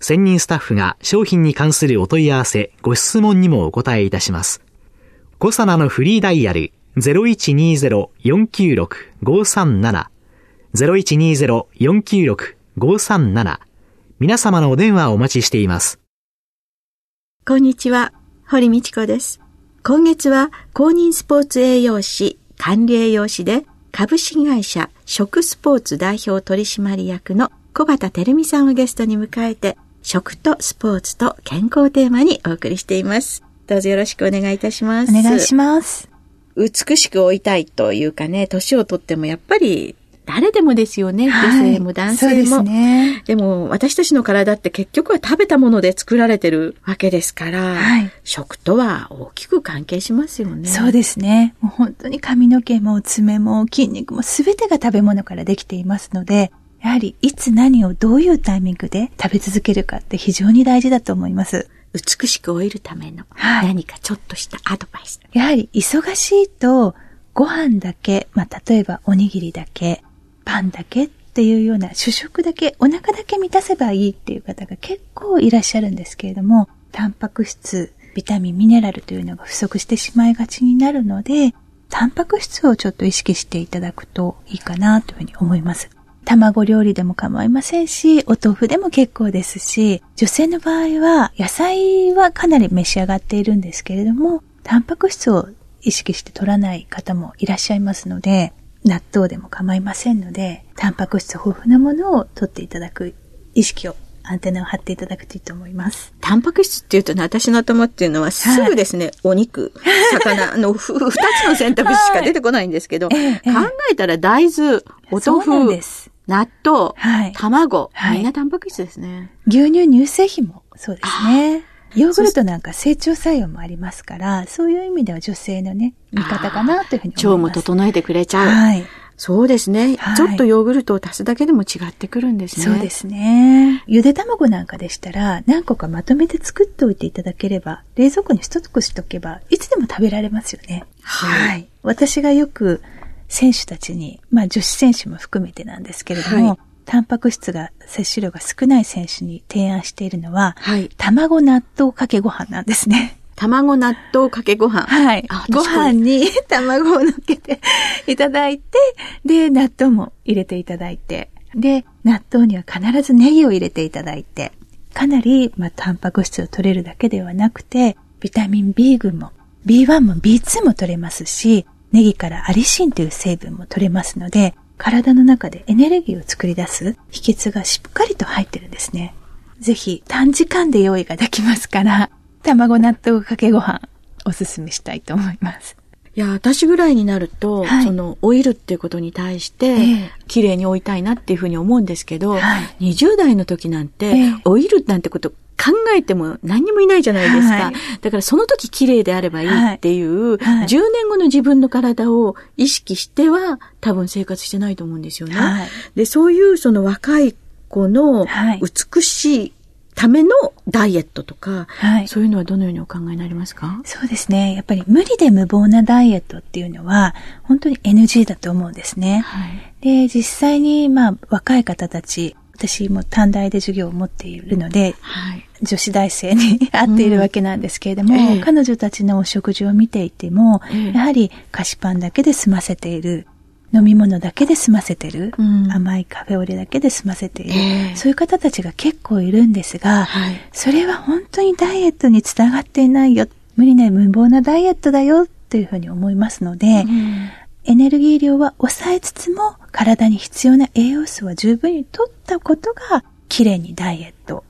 専任スタッフが商品に関するお問い合わせ、ご質問にもお答えいたします。コサナのフリーダイヤル0120-496-537 0120-496-537皆様のお電話をお待ちしています。こんにちは、堀道子です。今月は公認スポーツ栄養士、管理栄養士で株式会社食スポーツ代表取締役の小畑照美さんをゲストに迎えて、食とスポーツと健康テーマにお送りしています。どうぞよろしくお願いいたします。お願いします。美しく老いたいというかね、年をとってもやっぱり誰でもですよね。はい、女性も男性も。そうですね。でも私たちの体って結局は食べたもので作られてるわけですから、はい、食とは大きく関係しますよね。そうですね。もう本当に髪の毛も爪も筋肉も全てが食べ物からできていますので、やはりいつ何をどういうタイミングで食べ続けるかって非常に大事だと思います。美しく老いるための何かちょっとしたアドバイス。はい、やはり忙しいとご飯だけ、まあ、例えばおにぎりだけ、パンだけっていうような主食だけ、お腹だけ満たせばいいっていう方が結構いらっしゃるんですけれども、タンパク質、ビタミン、ミネラルというのが不足してしまいがちになるので、タンパク質をちょっと意識していただくといいかなというふうに思います。卵料理でも構いませんし、お豆腐でも結構ですし、女性の場合は野菜はかなり召し上がっているんですけれども、タンパク質を意識して取らない方もいらっしゃいますので、納豆でも構いませんので、タンパク質豊富なものを取っていただく意識をアンテナを張っていただくといいと思います。タンパク質っていうとね、私の頭っていうのはすぐですね、はい、お肉、魚の二つの選択肢しか出てこないんですけど、はい、考えたら大豆、お豆腐、納豆、はい、卵、みんなタンパク質ですね。牛乳、乳製品もそうですね。ヨーグルトなんか成長作用もありますから、そういう意味では女性のね、味方かなというふうに思います。腸も整えてくれちゃう。はい。そうですね、はい、ちょっとヨーグルトを足すだけでも違ってくるんですね。そうですね。ゆで卵なんかでしたら、何個かまとめて作っておいていただければ、冷蔵庫にストックしとけば、いつでも食べられますよね。はい。はい、私がよく選手たちに、まあ女子選手も含めてなんですけれども、はいタンパク質が、摂取量が少ない選手に提案しているのは、はい、卵納豆かけご飯なんですね。卵納豆かけご飯。はい。ご飯に 卵を乗っけていただいて、で、納豆も入れていただいて、で、納豆には必ずネギを入れていただいて、かなり、まあ、タンパク質を取れるだけではなくて、ビタミン B 群も、B1 も B2 も取れますし、ネギからアリシンという成分も取れますので、体の中でエネルギーを作り出す秘訣がしっかりと入ってるんですね。ぜひ短時間で用意ができますから、卵納豆かけご飯おすすめしたいと思います。いや、私ぐらいになると、はい、その、老いるっていうことに対して、えー、綺麗に老いたいなっていうふうに思うんですけど、はい、20代の時なんて、えー、老いるなんてこと考えても何にもいないじゃないですか。はい、だからその時綺麗であればいいっていう、はい、10年後の自分の体を意識しては多分生活してないと思うんですよね。はい、で、そういうその若い子の美しいためのダイエットとか、はい、そういうのはどのようにお考えになりますか？そうですね。やっぱり無理で無謀なダイエットっていうのは、本当に NG だと思うんですね。はい、で、実際に、まあ、若い方たち、私も短大で授業を持っているので、はい、女子大生に 会っているわけなんですけれども、うん。えー、彼女たちのお食事を見ていても、えー、やはり菓子パンだけで済ませている、飲み物だけで済ませてる、うん、甘いカフェオレだけで済ませている、えー、そういう方たちが結構いるんですが、はい、それは本当にダイエットにつながっていないよ。無理な無謀なダイエットだよというふうに思いますので、うん、エネルギー量は抑えつつも体に必要な栄養素は十分に取ったことが綺麗にダイエット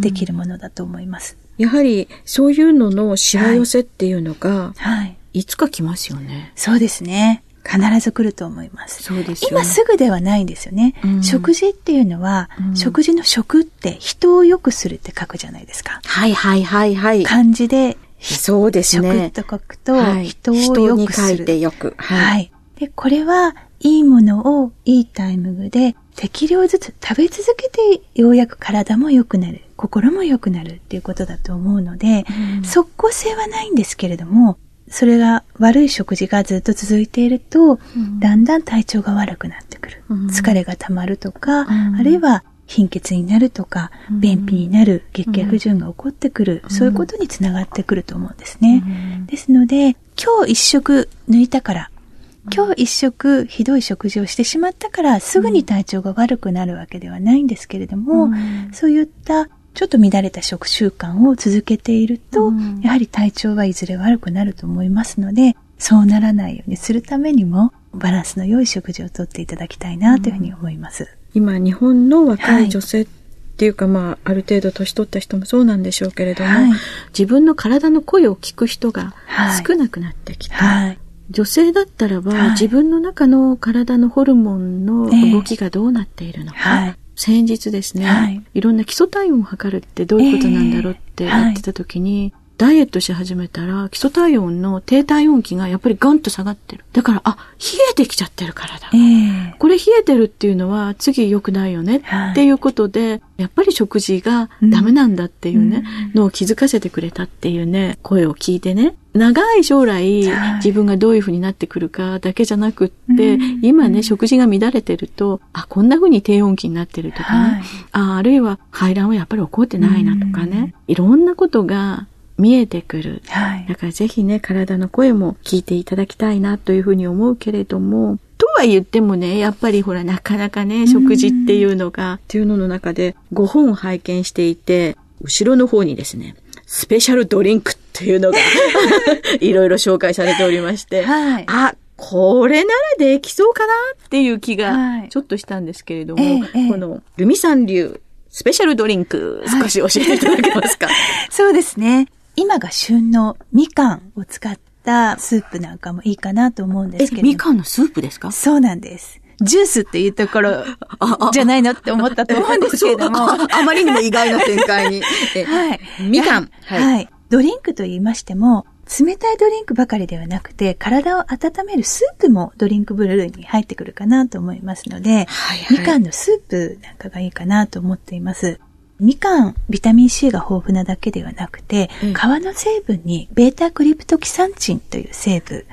できるものだと思います。うん、やはりそういうののしわ寄せっていうのが、はい、いつか来ますよね。そうですね。必ず来ると思います。そうです、ね、今すぐではないんですよね。うん、食事っていうのは、うん、食事の食って人を良くするって書くじゃないですか。はいはいはいはい。漢字で、そうですね。食と書くと、人を良くする。人に書いてよく。はい、はい。で、これは、いいものをいいタイミングで適量ずつ食べ続けてようやく体も良くなる、心も良くなるっていうことだと思うので、うん、即効性はないんですけれども、それが悪い食事がずっと続いていると、うん、だんだん体調が悪くなってくる。うん、疲れが溜まるとか、あるいは貧血になるとか、便秘になる、月経不順が起こってくる、そういうことにつながってくると思うんですね。ですので、今日一食抜いたから、今日一食ひどい食事をしてしまったからすぐに体調が悪くなるわけではないんですけれども、うん、そういったちょっと乱れた食習慣を続けていると、うん、やはり体調はいずれ悪くなると思いますので、そうならないようにするためにも、バランスの良い食事をとっていただきたいなというふうに思います。今、日本の若い女性っていうか、はい、まあ、ある程度年取った人もそうなんでしょうけれども、はい、自分の体の声を聞く人が少なくなってきた。はい、女性だったらば、はい、自分の中の体のホルモンの動きがどうなっているのか、えーはい、先日ですね、はい、いろんな基礎体温を測るってどういうことなんだろうって言ってた時に、ダイエットし始めたら、基礎体温の低体温期がやっぱりガンと下がってる。だから、あ、冷えてきちゃってるからだ。えー、これ冷えてるっていうのは次良くないよねっていうことで、はい、やっぱり食事がダメなんだっていうね、うん、のを気づかせてくれたっていうね、声を聞いてね、長い将来、自分がどういうふうになってくるかだけじゃなくって、今ね、食事が乱れてると、あ、こんな風に低温期になってるとかね、はい、ああるいは排卵はやっぱり起こってないなとかね、いろんなことが見えてくる。はい。だからぜひね、体の声も聞いていただきたいなというふうに思うけれども、とは言ってもね、やっぱりほら、なかなかね、食事っていうのが、っていうのの中で5本拝見していて、後ろの方にですね、スペシャルドリンクっていうのが いろいろ紹介されておりまして、はい、あ、これならできそうかなっていう気がちょっとしたんですけれども、はいええ、このルミさん流スペシャルドリンク少し教えていただけますか、はい、そうですね。今が旬のみかんを使ったスープなんかもいいかなと思うんですけど。みかんのスープですか？そうなんです。ジュースっていうところじゃないのって思ったと思うんですけれども。あまりにも意外な展開に。はい。みかん。はい、はい。ドリンクと言いましても、冷たいドリンクばかりではなくて、体を温めるスープもドリンクブルーに入ってくるかなと思いますので、はいはい、みかんのスープなんかがいいかなと思っています。みかん、ビタミン C が豊富なだけではなくて、うん、皮の成分にベータクリプトキサンチンという成分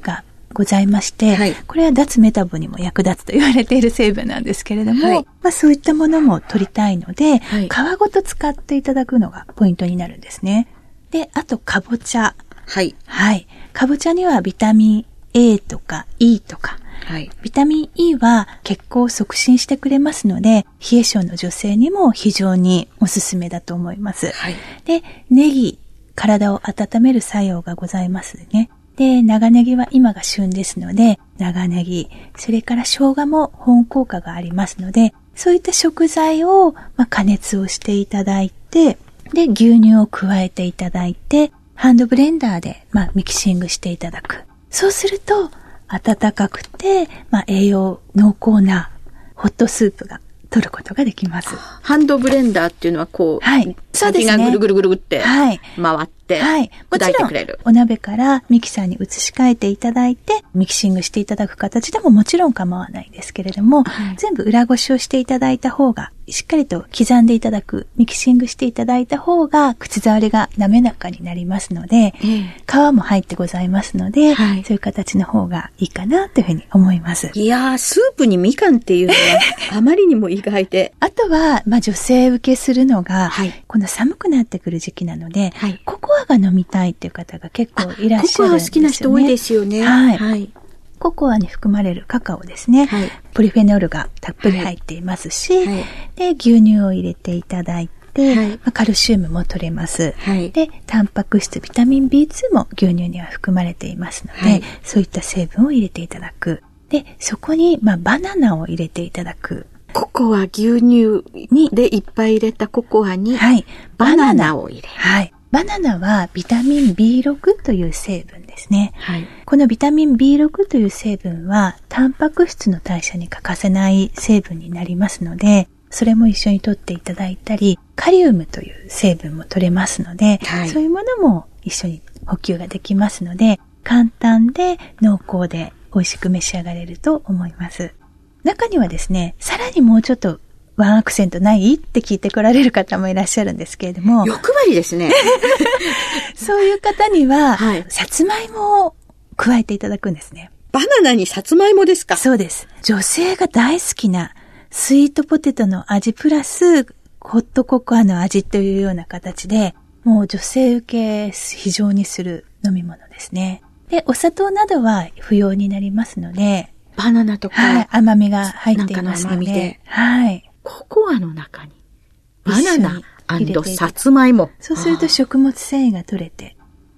がございまして、はい、これは脱メタボにも役立つと言われている成分なんですけれども、はい、まあそういったものも取りたいので、はい、皮ごと使っていただくのがポイントになるんですね。で、あと、かぼちゃ。はい。はい。かぼちゃにはビタミン A とか E とか、はい、ビタミン E は血行を促進してくれますので、冷え性の女性にも非常におすすめだと思います。はい、で、ネギ、体を温める作用がございますね。で、長ネギは今が旬ですので、長ネギ、それから生姜も保温効果がありますので、そういった食材を、まあ、加熱をしていただいて、で、牛乳を加えていただいて、ハンドブレンダーで、まあ、ミキシングしていただく。そうすると、温かくて、まあ、栄養濃厚なホットスープが取ることができます。ハンドブレンダーっていうのはこう、はい。そうですね。がぐるぐるぐるぐって回って、はい。砕いてくれる。お鍋からミキサーに移し替えていただいて、ミキシングしていただく形でももちろん構わないですけれども、はい、全部裏ごしをしていただいた方がしっかりと刻んでいただく、ミキシングしていただいた方が、口触りが滑らかになりますので、えー、皮も入ってございますので、はい、そういう形の方がいいかなというふうに思います。いやー、スープにみかんっていうのは、あまりにも意外で。あとは、まあ女性受けするのが、はい、この寒くなってくる時期なので、はい、ココアが飲みたいっていう方が結構いらっしゃるんですよね。ココア好きな人多いですよね。はい。はいココアに含まれるカカオですね。はい、ポリフェノールがたっぷり入っていますし、はいはい、で、牛乳を入れていただいで、はい、まあ、カルシウムも取れます。はい、で、タンパク質、ビタミン B2 も牛乳には含まれていますので、はい、そういった成分を入れていただく。で、そこに、まあ、バナナを入れていただく。ココア牛乳にでいっぱい入れたココアに、はい、バナナを入れる。はい。バナナはビタミン B6 という成分ですね。はい、このビタミン B6 という成分は、タンパク質の代謝に欠かせない成分になりますので、それも一緒に取っていただいたり、カリウムという成分も取れますので、はい、そういうものも一緒に補給ができますので、簡単で濃厚で美味しく召し上がれると思います。中にはですね、さらにもうちょっとワンアクセントない？って聞いてこられる方もいらっしゃるんですけれども。欲張りですね。そういう方には、はい、さつまいもを加えていただくんですね。バナナにさつまいもですか？そうです。女性が大好きなスイートポテトの味プラスホットココアの味というような形で、もう女性受け非常にする飲み物ですね。で、お砂糖などは不要になりますので、バナナとか、はい、甘みが入っていますので、はい。ココアの中に、バナナさつまいも。そうすると食物繊維が取れて、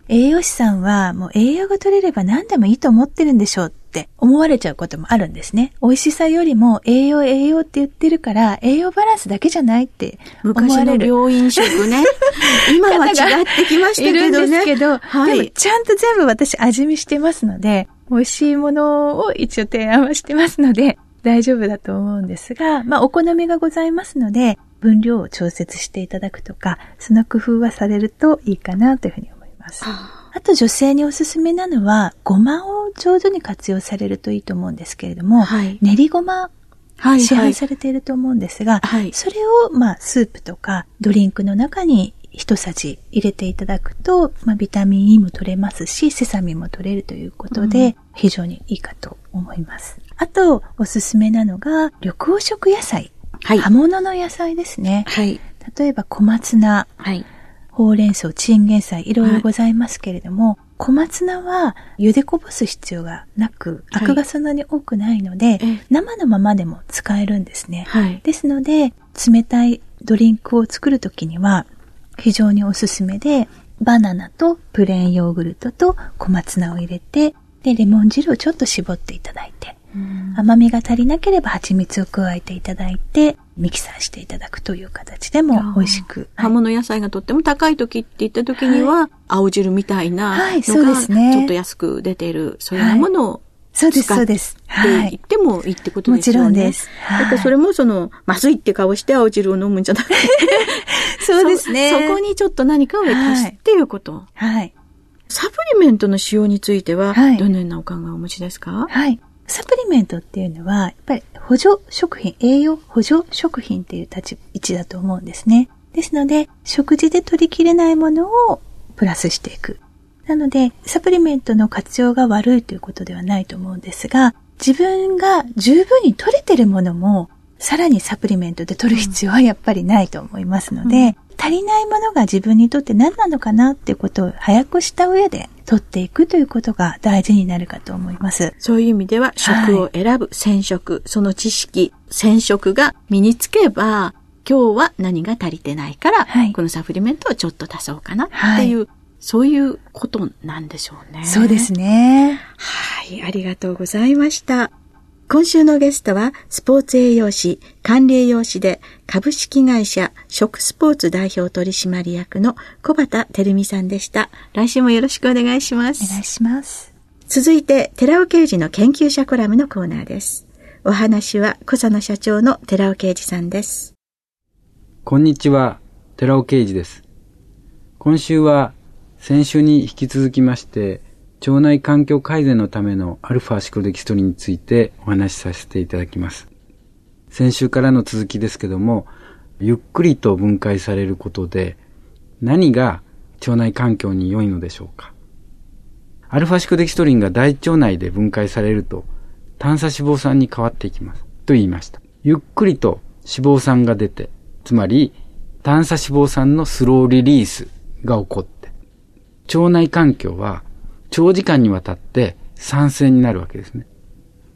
栄養士さんはもう栄養が取れれば何でもいいと思ってるんでしょうって思われちゃうこともあるんですね。美味しさよりも栄養栄養って言ってるから栄養バランスだけじゃないって思われる。昔の病院食ね。今は違ってきましたけどね。いるんですけど、はい、でもちゃんと全部私味見してますので、美味しいものを一応提案はしてますので、大丈夫だと思うんですが、まあ、お好みがございますので、分量を調節していただくとか、その工夫はされるといいかなというふうに思います。あと女性におすすめなのは、ごまを上手に活用されるといいと思うんですけれども、はい、練りごま市販されていると思うんですが、はいはい、それを、まあ、スープとかドリンクの中に一さじ入れていただくと、まあ、ビタミン E も取れますし、セサミンも取れるということで、非常にいいかと思います。あと、おすすめなのが、緑黄色野菜。はい。葉物の野菜ですね。はい。例えば小松菜。はい。ほうれん草、チンゲン菜、いろいろございますけれども、はい、小松菜は茹でこぼす必要がなく、アクがそんなに多くないので、はい、生のままでも使えるんですね。はい、ですので、冷たいドリンクを作るときには、非常におすすめで、バナナとプレーンヨーグルトと小松菜を入れて、で、レモン汁をちょっと絞っていただいて、甘みが足りなければ蜂蜜を加えていただいて、ミキサーしていただくという形でも美味しく。葉物野菜がとっても高い時って言った時には、はい、青汁みたいなのが、ちょっと安く出ている、そういうものをそうです、そうです。って言ってもいいってことですよね。もちろんです。はい、だからそれもその、まずいって顔して青汁を飲むんじゃなくて そうですねそ。そこにちょっと何かを足すっていうこと。はい。サプリメントの使用については、どのようなお考えをお持ちですか？はい。サプリメントっていうのは、やっぱり補助食品、栄養補助食品っていう立ち位置だと思うんですね。ですので、食事で取りきれないものをプラスしていく。なので、サプリメントの活用が悪いということではないと思うんですが、自分が十分に取れてるものも、さらにサプリメントで取る必要はやっぱりないと思いますので、うん、足りないものが自分にとって何なのかなっていうことを早くした上で取っていくということが大事になるかと思います。そういう意味では、食を選ぶ、選食、その知識、選食が身につけば、今日は何が足りてないから、はい、このサプリメントをちょっと足そうかなっていう、はい、そういうことなんでしょうね。そうですね。はい、ありがとうございました。今週のゲストは、スポーツ栄養士、管理栄養士で、株式会社食スポーツ代表取締役の小畑照美さんでした。来週もよろしくお願いします。お願いします。続いて、寺尾刑事の研究者コラムのコーナーです。お話は、小佐野社長の寺尾刑事さんです。こんにちは、寺尾刑事です。今週は、先週に引き続きまして、腸内環境改善のためのアルファシクロデキストリンについてお話しさせていただきます。先週からの続きですけども、ゆっくりと分解されることで何が腸内環境に良いのでしょうかアルファシクデキストリンが大腸内で分解されると炭素脂肪酸に変わっていきます。と言いました。ゆっくりと脂肪酸が出て、つまり炭素脂肪酸のスローリリースが起こって、腸内環境は長時間にわたって酸性になるわけですね。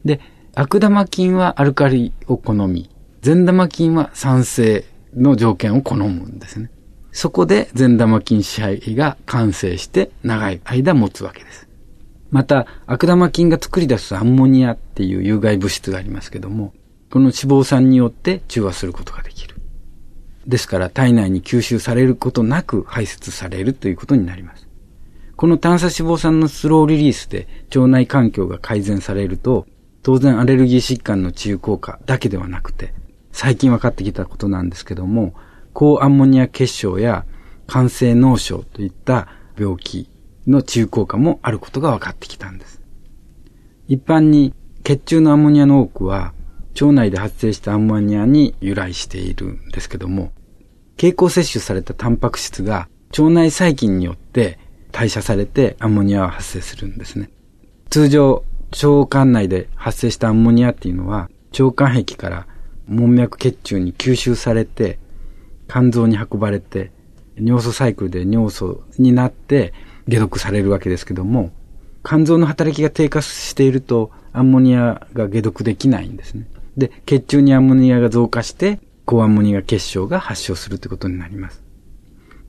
で、悪玉菌はアルカリを好み、善玉菌は酸性の条件を好むんですね。そこで善玉菌支配が完成して長い間持つわけです。また、悪玉菌が作り出すアンモニアっていう有害物質がありますけども、この脂肪酸によって中和することができる。ですから体内に吸収されることなく排泄されるということになります。この炭鎖脂肪酸のスローリリースで腸内環境が改善されると、当然アレルギー疾患の治癒効果だけではなくて、最近分かってきたことなんですけども、高アンモニア結晶や肝性脳症といった病気の治癒効果もあることが分かってきたんです。一般に血中のアンモニアの多くは腸内で発生したアンモニアに由来しているんですけども、経口摂取されたタンパク質が腸内細菌によって代謝されてアンモニアは発生するんですね。通常、腸管内で発生したアンモニアっていうのは腸管壁から門脈血中に吸収されて肝臓に運ばれて尿素サイクルで尿素になって解毒されるわけですけども、肝臓の働きが低下しているとアンモニアが解毒できないんですね。で、血中にアンモニアが増加して、高アンモニア結晶が発症するということになります。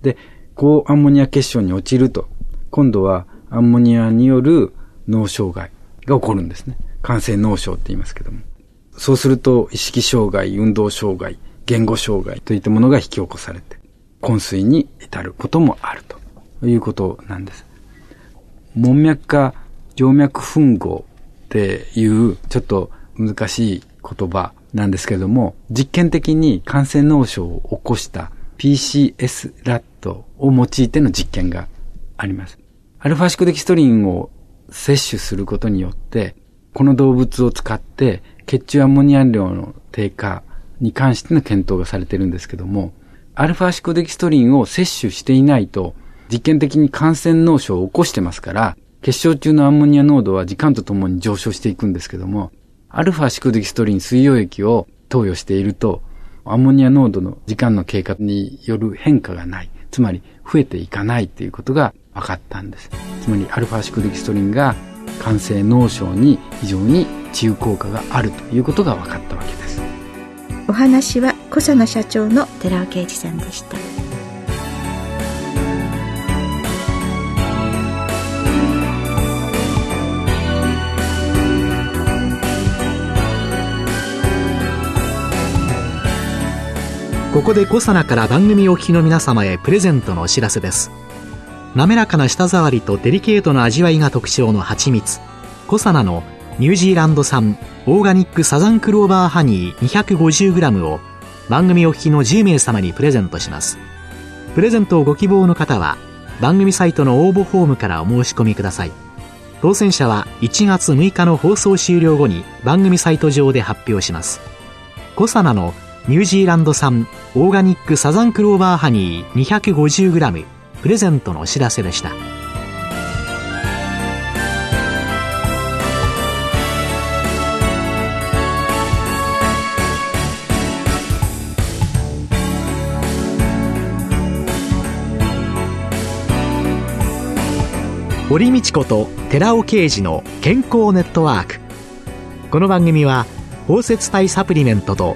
で、高アンモニア結晶に陥ると、今度はアンモニアによる脳障害が起こるんですね。感染脳症って言いますけども。そうすると、意識障害、運動障害、言語障害といったものが引き起こされて、昏睡に至ることもあるということなんです。門脈化静脈吻合っていうちょっと難しい言葉なんですけれども、実験的に感染脳症を起こした PCS ラットを用いての実験があります。アルファシクデキストリンを摂取することによって、この動物を使って血中アンモニア量の低下に関しての検討がされてるんですけども、アルファシクデキストリンを摂取していないと、実験的に感染脳症を起こしてますから、結晶中のアンモニア濃度は時間とともに上昇していくんですけども、アルファシクデキストリン水溶液を投与していると、アンモニア濃度の時間の経過による変化がない。つまり、増えていかないということが分かったんです。つまり、アルファシクデキストリンが肝性脳症に非常に治癒効果があるということが分かったわけです。お話は小佐野社長の寺尾啓二さんでした。ここでコサナから番組お聞きの皆様へプレゼントのお知らせです。滑らかな舌触りとデリケートな味わいが特徴の蜂蜜。コサナのニュージーランド産オーガニックサザンクローバーハニー 250g を番組お聞きの10名様にプレゼントします。プレゼントをご希望の方は番組サイトの応募フォームからお申し込みください。当選者は1月6日の放送終了後に番組サイト上で発表します。コサナのニュージーランド産オーガニックサザンクローバーハニー 250g プレゼントのお知らせでした。堀道子と寺尾啓二の健康ネットワーク。この番組は包摂体サプリメントと